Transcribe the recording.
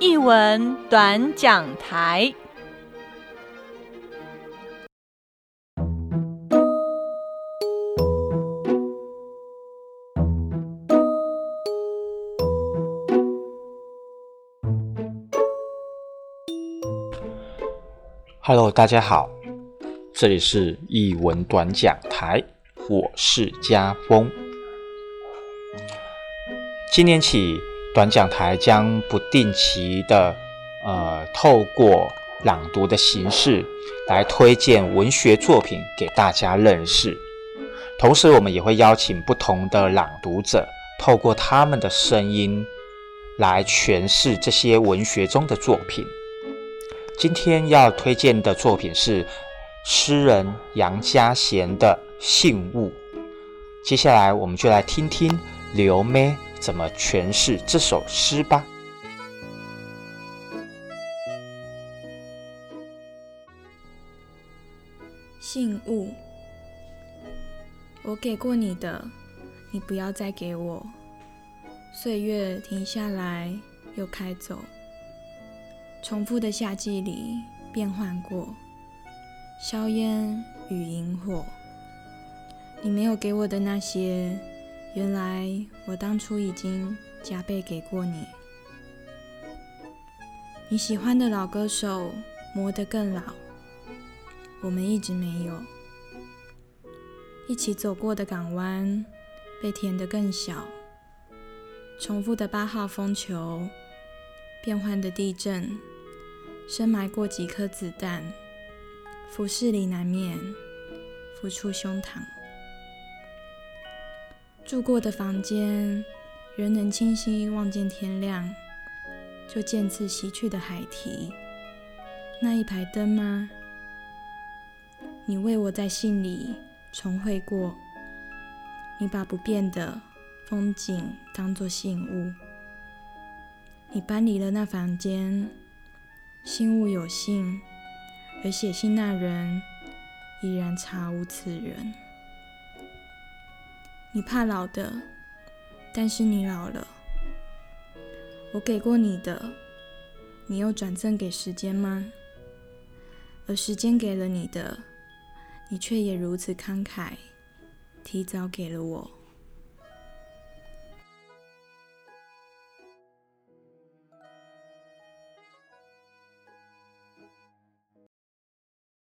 译文短讲台。Hello，大家好，这里是译文短讲台，我是家峰。今年起，短讲台将不定期的呃，透过朗读的形式来推荐文学作品给大家认识。同时，我们也会邀请不同的朗读者，透过他们的声音来诠释这些文学中的作品。今天要推荐的作品是诗人杨家贤的《信物》。接下来，我们就来听听刘妹。怎么诠释这首诗吧？信物，我给过你的，你不要再给我。岁月停下来又开走，重复的夏季里变换过，硝烟与萤火。你没有给我的那些。原来我当初已经加倍给过你。你喜欢的老歌手磨得更老，我们一直没有一起走过的港湾被填得更小。重复的八号风球，变换的地震，深埋过几颗子弹，浮世里难免浮出胸膛。住过的房间，仍能清晰望见天亮，就渐次袭去的海堤，那一排灯吗？你为我在信里重绘过，你把不变的风景当作信物，你搬离了那房间，信物有信，而写信那人依然查无此人。你怕老的，但是你老了。我给过你的，你又转赠给时间吗？而时间给了你的，你却也如此慷慨，提早给了我。